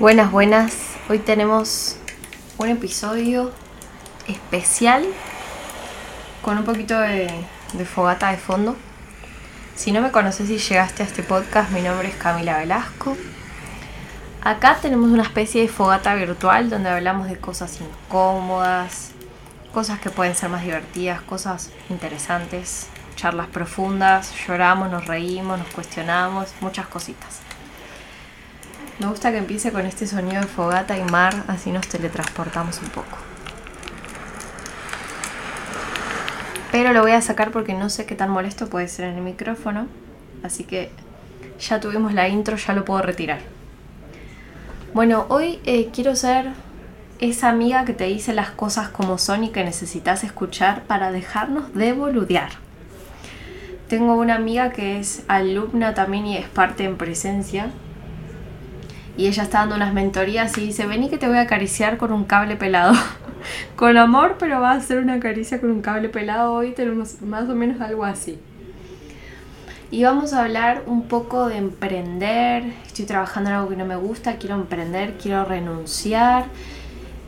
Buenas, buenas. Hoy tenemos un episodio especial con un poquito de, fogata de fondo. Si no me conoces y llegaste a este podcast, mi nombre es Camila Velasco. Acá tenemos una especie de fogata virtual donde hablamos de cosas incómodas, cosas que pueden ser más divertidas, cosas interesantes, charlas profundas, lloramos, nos reímos, nos cuestionamos, muchas cositas. Me gusta que empiece con este sonido de fogata y mar, así nos teletransportamos un poco. Pero lo voy a sacar porque no sé qué tan molesto puede ser en el micrófono. Así que ya tuvimos la intro, ya lo puedo retirar. Bueno, hoy eh, quiero ser esa amiga que te dice las cosas como son y que necesitas escuchar para dejarnos de boludear. Tengo una amiga que es alumna también y es parte en presencia y ella está dando unas mentorías y dice, vení que te voy a acariciar con un cable pelado. con amor, pero va a ser una caricia con un cable pelado. Hoy tenemos más o menos algo así. Y vamos a hablar un poco de emprender. Estoy trabajando en algo que no me gusta, quiero emprender, quiero renunciar.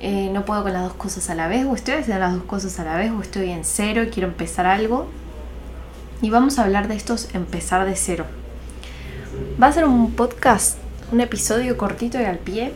Eh, no puedo con las dos cosas a la vez, o estoy haciendo las dos cosas a la vez, o estoy en cero y quiero empezar algo. Y vamos a hablar de estos empezar de cero. Va a ser un podcast un episodio cortito y al pie.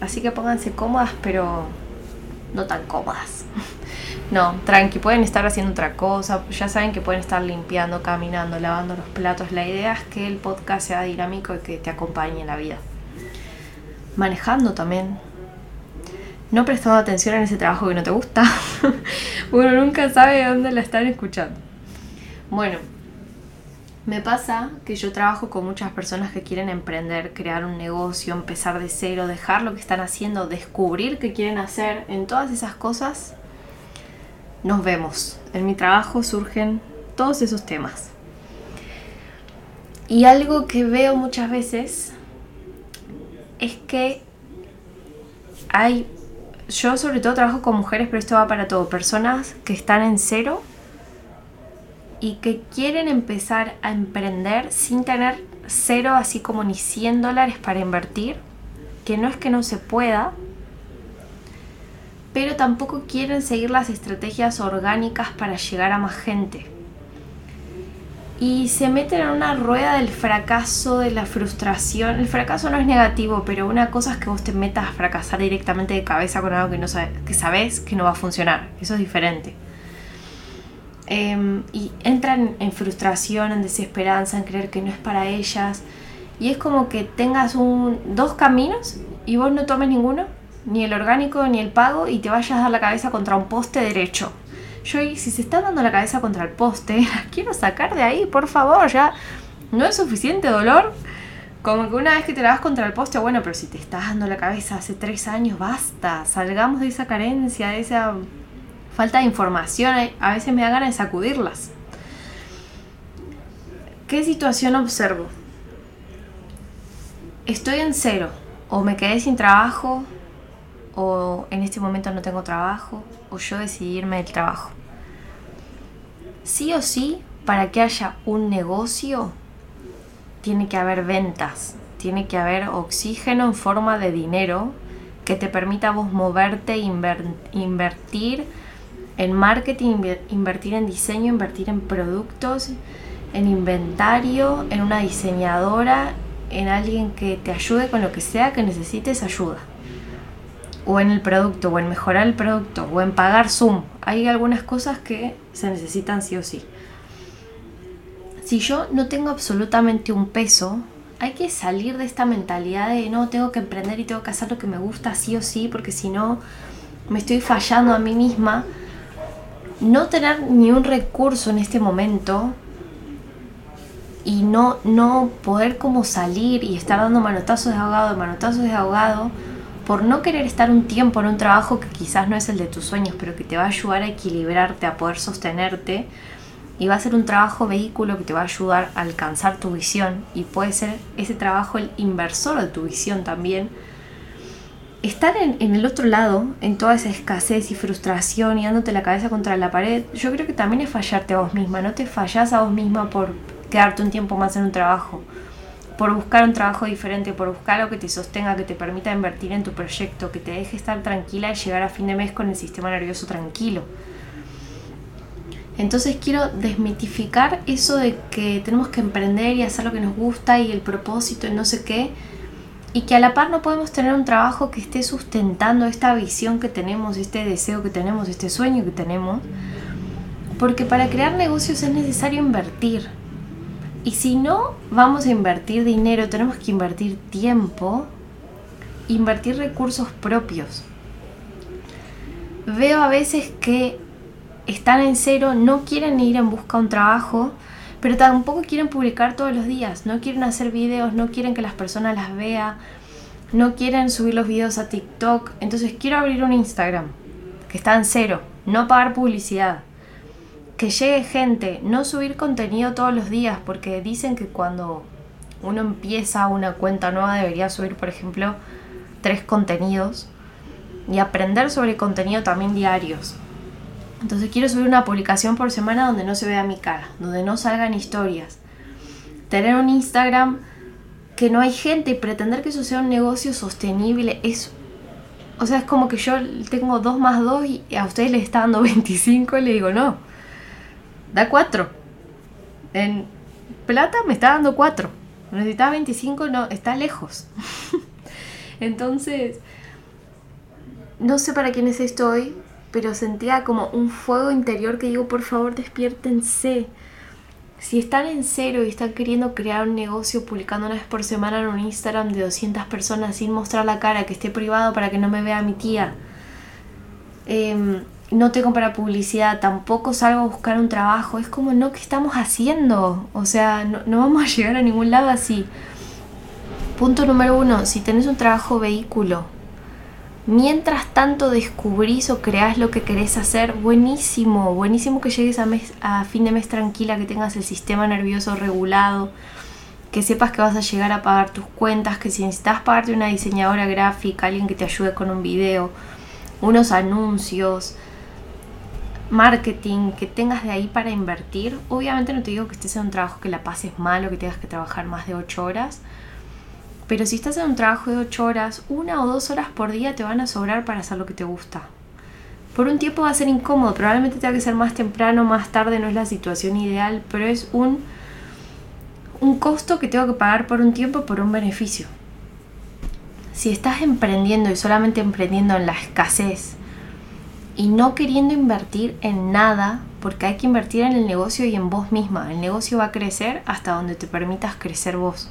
Así que pónganse cómodas, pero no tan cómodas. No, tranqui, pueden estar haciendo otra cosa. Ya saben que pueden estar limpiando, caminando, lavando los platos. La idea es que el podcast sea dinámico y que te acompañe en la vida. Manejando también. No prestando atención en ese trabajo que no te gusta. Uno nunca sabe dónde la están escuchando. Bueno, me pasa que yo trabajo con muchas personas que quieren emprender, crear un negocio, empezar de cero, dejar lo que están haciendo, descubrir qué quieren hacer. En todas esas cosas nos vemos. En mi trabajo surgen todos esos temas. Y algo que veo muchas veces es que hay, yo sobre todo trabajo con mujeres, pero esto va para todo, personas que están en cero y que quieren empezar a emprender sin tener cero, así como ni 100 dólares para invertir, que no es que no se pueda, pero tampoco quieren seguir las estrategias orgánicas para llegar a más gente. Y se meten en una rueda del fracaso, de la frustración. El fracaso no es negativo, pero una cosa es que vos te metas a fracasar directamente de cabeza con algo que, no que sabes que no va a funcionar. Eso es diferente. Em, y entran en frustración, en desesperanza, en creer que no es para ellas. Y es como que tengas un, dos caminos y vos no tomes ninguno, ni el orgánico ni el pago, y te vayas a dar la cabeza contra un poste derecho. Yo, si se está dando la cabeza contra el poste, la quiero sacar de ahí, por favor, ya no es suficiente dolor. Como que una vez que te la das contra el poste, bueno, pero si te estás dando la cabeza hace tres años, basta, salgamos de esa carencia, de esa falta de información, a veces me da ganas de sacudirlas. ¿Qué situación observo? Estoy en cero, o me quedé sin trabajo, o en este momento no tengo trabajo, o yo decidí irme del trabajo. Sí o sí, para que haya un negocio, tiene que haber ventas, tiene que haber oxígeno en forma de dinero que te permita vos moverte, invertir, en marketing, invertir en diseño, invertir en productos, en inventario, en una diseñadora, en alguien que te ayude con lo que sea que necesites ayuda. O en el producto, o en mejorar el producto, o en pagar Zoom. Hay algunas cosas que se necesitan sí o sí. Si yo no tengo absolutamente un peso, hay que salir de esta mentalidad de no, tengo que emprender y tengo que hacer lo que me gusta sí o sí, porque si no, me estoy fallando a mí misma no tener ni un recurso en este momento y no, no poder como salir y estar dando manotazos de ahogado, manotazos de ahogado, por no querer estar un tiempo en un trabajo que quizás no es el de tus sueños, pero que te va a ayudar a equilibrarte, a poder sostenerte, y va a ser un trabajo vehículo que te va a ayudar a alcanzar tu visión, y puede ser ese trabajo el inversor de tu visión también, estar en, el otro lado, en toda esa escasez y frustración y dándote la cabeza contra la pared, yo creo que también es fallarte a vos misma. No te fallas a vos misma por quedarte un tiempo más en un trabajo. por buscar un trabajo diferente, por buscar algo que te sostenga, que te permita invertir en tu proyecto, que te deje estar tranquila y llegar a fin de mes con el sistema nervioso tranquilo. Entonces quiero desmitificar eso de que tenemos que emprender y hacer lo que nos gusta y el propósito y no sé qué, y que a la par no podemos tener un trabajo que esté sustentando esta visión que tenemos, este deseo que tenemos, este sueño que tenemos, porque para crear negocios es necesario invertir. Y si no vamos a invertir dinero, tenemos que invertir tiempo, invertir recursos propios. Veo a veces que están en cero, no quieren ir en busca de un trabajo, pero tampoco quieren publicar todos los días, no quieren hacer videos, no quieren que las personas las vean, no quieren subir los videos a TikTok. Entonces quiero abrir un Instagram que está en cero, no pagar publicidad, que llegue gente, no subir contenido todos los días, porque dicen que cuando uno empieza una cuenta nueva debería subir, por ejemplo, tres contenidos y aprender sobre contenido también diarios. Entonces quiero subir una publicación por semana donde no se vea mi cara, donde no salgan historias. Tener un Instagram que no hay gente y pretender que eso sea un negocio sostenible es... O sea, es como que yo tengo 2 más 2 y a ustedes les está dando 25 y le digo, no, da 4. En plata me está dando 4. Necesitas 25, no, está lejos. Entonces, no sé para quién es esto hoy, pero sentía como un fuego interior que digo, por favor, despiértense. Si están en cero y están queriendo crear un negocio publicando una vez por semana en un Instagram de 200 personas sin mostrar la cara, que esté privado para que no me vea mi tía, em, no tengo para publicidad, tampoco salgo a buscar un trabajo, es como, no, ¿qué estamos haciendo? O sea, no, no vamos a llegar a ningún lado así. Punto número uno, si tenés un trabajo vehículo, Mientras tanto descubrís o creás lo que querés hacer, buenísimo, buenísimo que llegues a, a fin de mes tranquila, que tengas el sistema nervioso regulado, que sepas que vas a llegar a pagar tus cuentas, que si necesitas pagarte una diseñadora gráfica, alguien que te ayude con un video, unos anuncios, marketing, que tengas de ahí para invertir. Obviamente no te digo que estés en un trabajo que la pases mal o que tengas que trabajar más de 8 horas, pero si estás en un trabajo de 8 horas, una o dos horas por día te van a sobrar para hacer lo que te gusta. Por un tiempo va a ser incómodo, probablemente tenga que ser más temprano, más tarde, no es la situación ideal, pero es un, un costo que tengo que pagar por un tiempo por un beneficio. Si estás emprendiendo y solamente emprendiendo en la escasez y no queriendo invertir en nada, porque hay que invertir en el negocio y en vos misma, el negocio va a crecer hasta donde te permitas crecer vos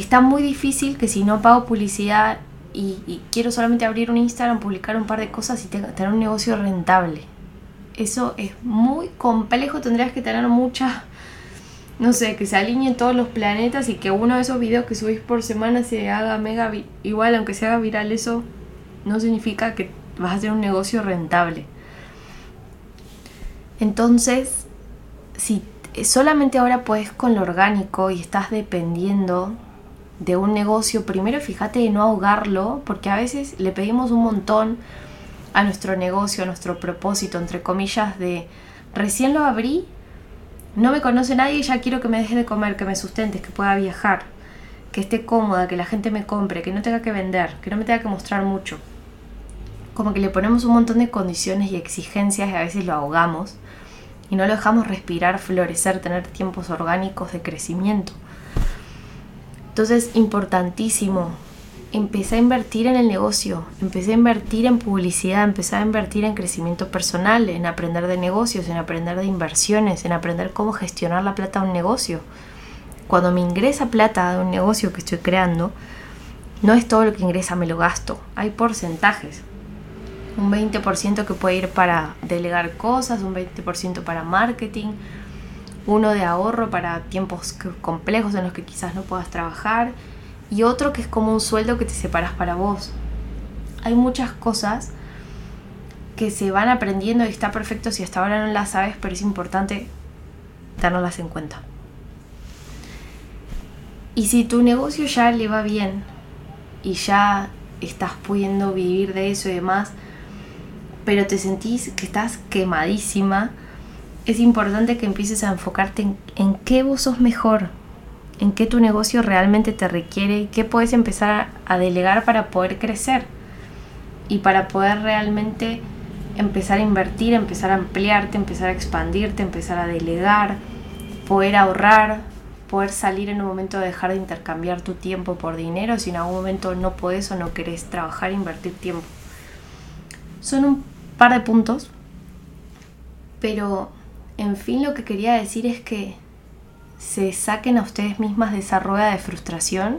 está muy difícil que si no pago publicidad y, quiero solamente abrir un Instagram, publicar un par de cosas y tener un negocio rentable. Eso es muy complejo, tendrías que tener mucha, no sé, que se alineen todos los planetas y que uno de esos videos que subís por semana se haga mega igual, aunque se haga viral, eso no significa que vas a hacer un negocio rentable. Entonces, si solamente ahora puedes con lo orgánico y estás dependiendo de un negocio, primero fíjate de no ahogarlo, porque a veces le pedimos un montón a nuestro negocio, a nuestro propósito, entre comillas, de recién lo abrí, no me conoce nadie ya quiero que me deje de comer, que me sustentes, que pueda viajar, que esté cómoda, que la gente me compre, que no tenga que vender, que no me tenga que mostrar mucho. Como que le ponemos un montón de condiciones y exigencias y a veces lo ahogamos y no lo dejamos respirar, florecer, tener tiempos orgánicos de crecimiento. Entonces, importantísimo. Empecé a invertir en el negocio, empecé a invertir en publicidad, empecé a invertir en crecimiento personal, en aprender de negocios, en aprender de inversiones, en aprender cómo gestionar la plata de un negocio. Cuando me ingresa plata de un negocio que estoy creando, no es todo lo que ingresa, me lo gasto. Hay porcentajes. Un 20% que puede ir para delegar cosas, un 20% para marketing, uno de ahorro para tiempos complejos en los que quizás no puedas trabajar y otro que es como un sueldo que te separas para vos. Hay muchas cosas que se van aprendiendo y está perfecto si hasta ahora no las sabes, pero es importante tenerlas en cuenta. Y si tu negocio ya le va bien y ya estás pudiendo vivir de eso y demás, pero te sentís que estás quemadísima, es importante que empieces a enfocarte en, qué vos sos mejor, en qué tu negocio realmente te requiere y qué puedes empezar a delegar para poder crecer y para poder realmente empezar a invertir, empezar a ampliarte, empezar a expandirte, empezar a delegar, poder ahorrar, poder salir en un momento de dejar de intercambiar tu tiempo por dinero si en algún momento no puedes o no querés trabajar e invertir tiempo. Son un par de puntos, pero en fin lo que quería decir es que se saquen a ustedes mismas de esa rueda de frustración,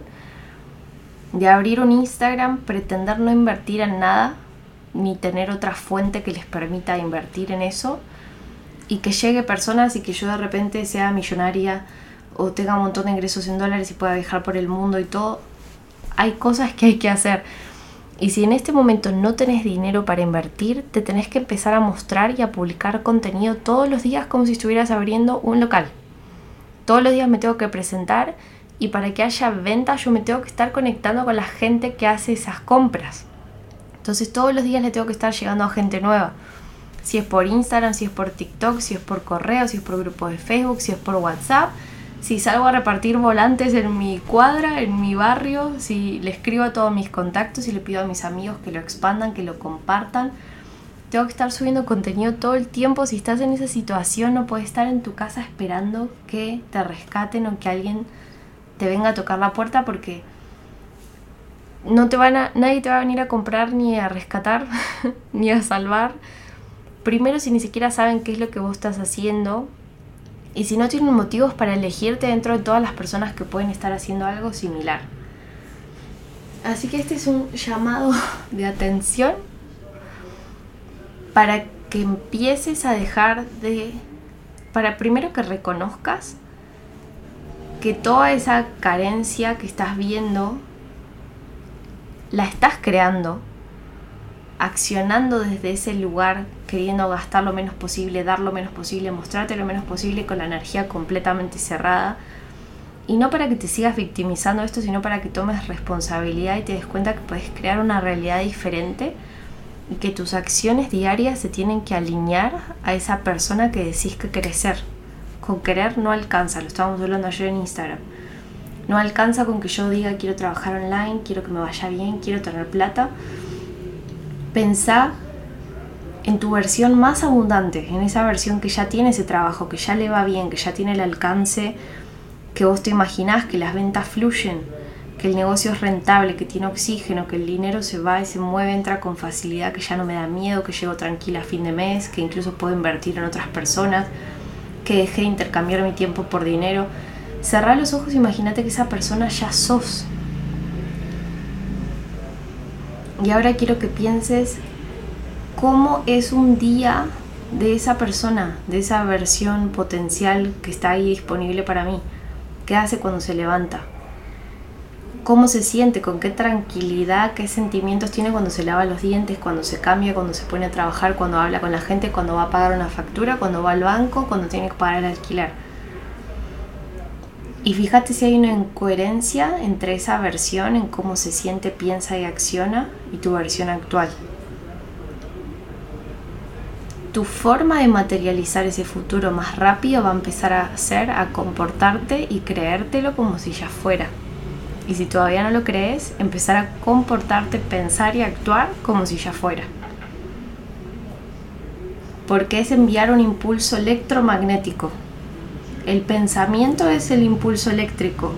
de abrir un Instagram, pretender no invertir en nada, ni tener otra fuente que les permita invertir en eso, y que llegue personas y que yo de repente sea millonaria o tenga un montón de ingresos en dólares y pueda viajar por el mundo y todo. Hay cosas que hay que hacer. Y si en este momento no tenés dinero para invertir, te tenés que empezar a mostrar y a publicar contenido todos los días como si estuvieras abriendo un local todos los días me tengo que presentar y para que haya ventas yo me tengo que estar conectando con la gente que hace esas compras. Entonces todos los días le tengo que estar llegando a gente nueva. Si es por Instagram, si es por TikTok, si es por correo, si es por grupo de Facebook, si es por WhatsApp. Si salgo a repartir volantes en mi cuadra, en mi barrio, si le escribo a todos mis contactos y le pido a mis amigos que lo expandan, que lo compartan tengo que estar subiendo contenido todo el tiempo. Si estás en esa situación, no puedes estar en tu casa esperando que te rescaten o que alguien te venga a tocar la puerta porque no te van a, nadie te va a venir a comprar ni a rescatar ni a salvar. Primero si ni siquiera saben qué es lo que vos estás haciendo y si no tienen motivos para elegirte dentro de todas las personas que pueden estar haciendo algo similar. Así que este es un llamado de atención para que empieces a dejar de, para primero que reconozcas que toda esa carencia que estás viendo la estás creando, accionando desde ese lugar, queriendo gastar lo menos posible, dar lo menos posible, mostrarte lo menos posible con la energía completamente cerrada. Y no para que te sigas victimizando esto, sino para que tomes responsabilidad y te des cuenta que puedes crear una realidad diferente y que tus acciones diarias se tienen que alinear a esa persona que decís que querés ser. Con querer no alcanza, lo estábamos hablando ayer en Instagram. No alcanza con que yo diga quiero trabajar online, quiero que me vaya bien, quiero tener plata. Pensá en tu versión más abundante, en esa versión que ya tiene ese trabajo, que ya le va bien, que ya tiene el alcance que vos te imaginás, que las ventas fluyen, que el negocio es rentable, que tiene oxígeno, que el dinero se va y se mueve, entra con facilidad, que ya no me da miedo, que llego tranquila a fin de mes, que incluso puedo invertir en otras personas, que dejé de intercambiar mi tiempo por dinero. Cerrá los ojos, imagínate que esa persona ya sos. Y ahora quiero que pienses cómo es un día de esa persona, de esa versión potencial que está ahí disponible para mí. ¿Qué hace cuando se levanta? cómo se siente, con qué tranquilidad, qué sentimientos tiene cuando se lava los dientes, cuando se cambia, cuando se pone a trabajar, cuando habla con la gente, cuando va a pagar una factura, cuando va al banco, cuando tiene que pagar el alquiler. Y fíjate si hay una incoherencia entre esa versión en cómo se siente, piensa y acciona y tu versión actual. Tu forma de materializar ese futuro más rápido va a empezar a ser a comportarte y creértelo como si ya fuera. Y si todavía no lo crees, empezar a comportarte, pensar y actuar como si ya fuera. Porque es enviar un impulso electromagnético. El pensamiento es el impulso eléctrico.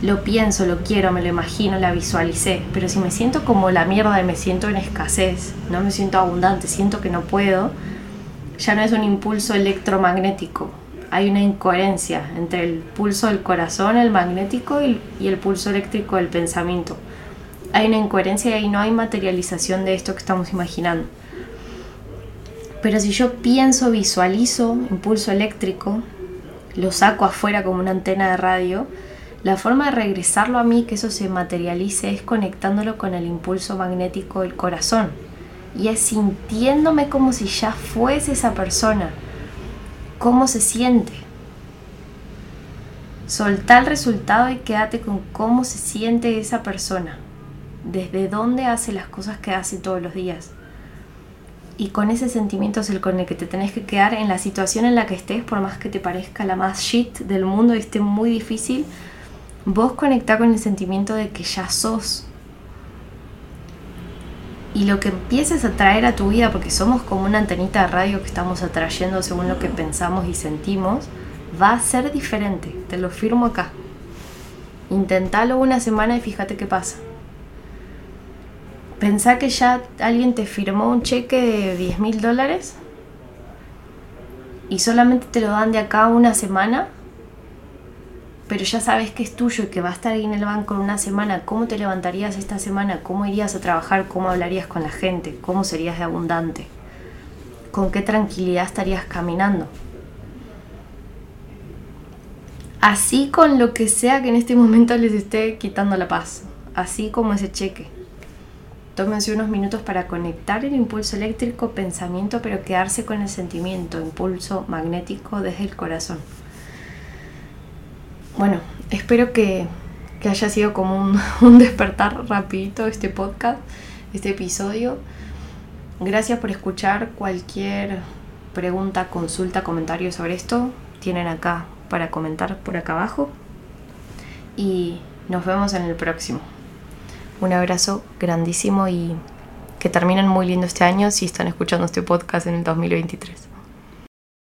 Lo pienso, lo quiero, me lo imagino, la visualicé. Pero si me siento como la mierda y me siento en escasez, no me siento abundante, siento que no puedo, ya no es un impulso electromagnético, hay una incoherencia entre el pulso del corazón, el magnético, y, el pulso eléctrico del pensamiento. Hay una incoherencia y no hay materialización de esto que estamos imaginando. Pero si yo pienso, visualizo impulso eléctrico, lo saco afuera como una antena de radio, la forma de regresarlo a mí, que eso se materialice, es conectándolo con el impulso magnético del corazón. Y es sintiéndome como si ya fuese esa persona cómo se siente. Solta el resultado y quédate con cómo se siente esa persona, desde dónde hace las cosas que hace todos los días. y con ese sentimiento es el con el que te tenés que quedar en la situación en la que estés, por más que te parezca la más shit del mundo y esté muy difícil, vos conectá con el sentimiento de que ya sos. Y lo que empieces a traer a tu vida, porque somos como una antenita de radio que estamos atrayendo según lo que pensamos y sentimos, va a ser diferente, te lo firmo acá. Intentalo una semana y fíjate qué pasa. Pensá que ya alguien te firmó un cheque de 10 mil dólares y solamente te lo dan de acá una semana, pero ya sabes que es tuyo y que va a estar ahí en el banco en una semana. ¿Cómo te levantarías esta semana? ¿Cómo irías a trabajar? ¿Cómo hablarías con la gente? ¿Cómo serías de abundante? ¿Con qué tranquilidad estarías caminando? Así con lo que sea que en este momento les esté quitando la paz. Así como ese cheque. Tómense unos minutos para conectar el impulso eléctrico, pensamiento, pero quedarse con el sentimiento, impulso magnético desde el corazón. Bueno, espero que, haya sido como un, un despertar rapidito este podcast, este episodio. Gracias por escuchar. Cualquier pregunta, consulta, comentario sobre esto, tienen acá para comentar por acá abajo. Y nos vemos en el próximo. Un abrazo grandísimo y que terminen muy lindo este año si están escuchando este podcast en el 2023.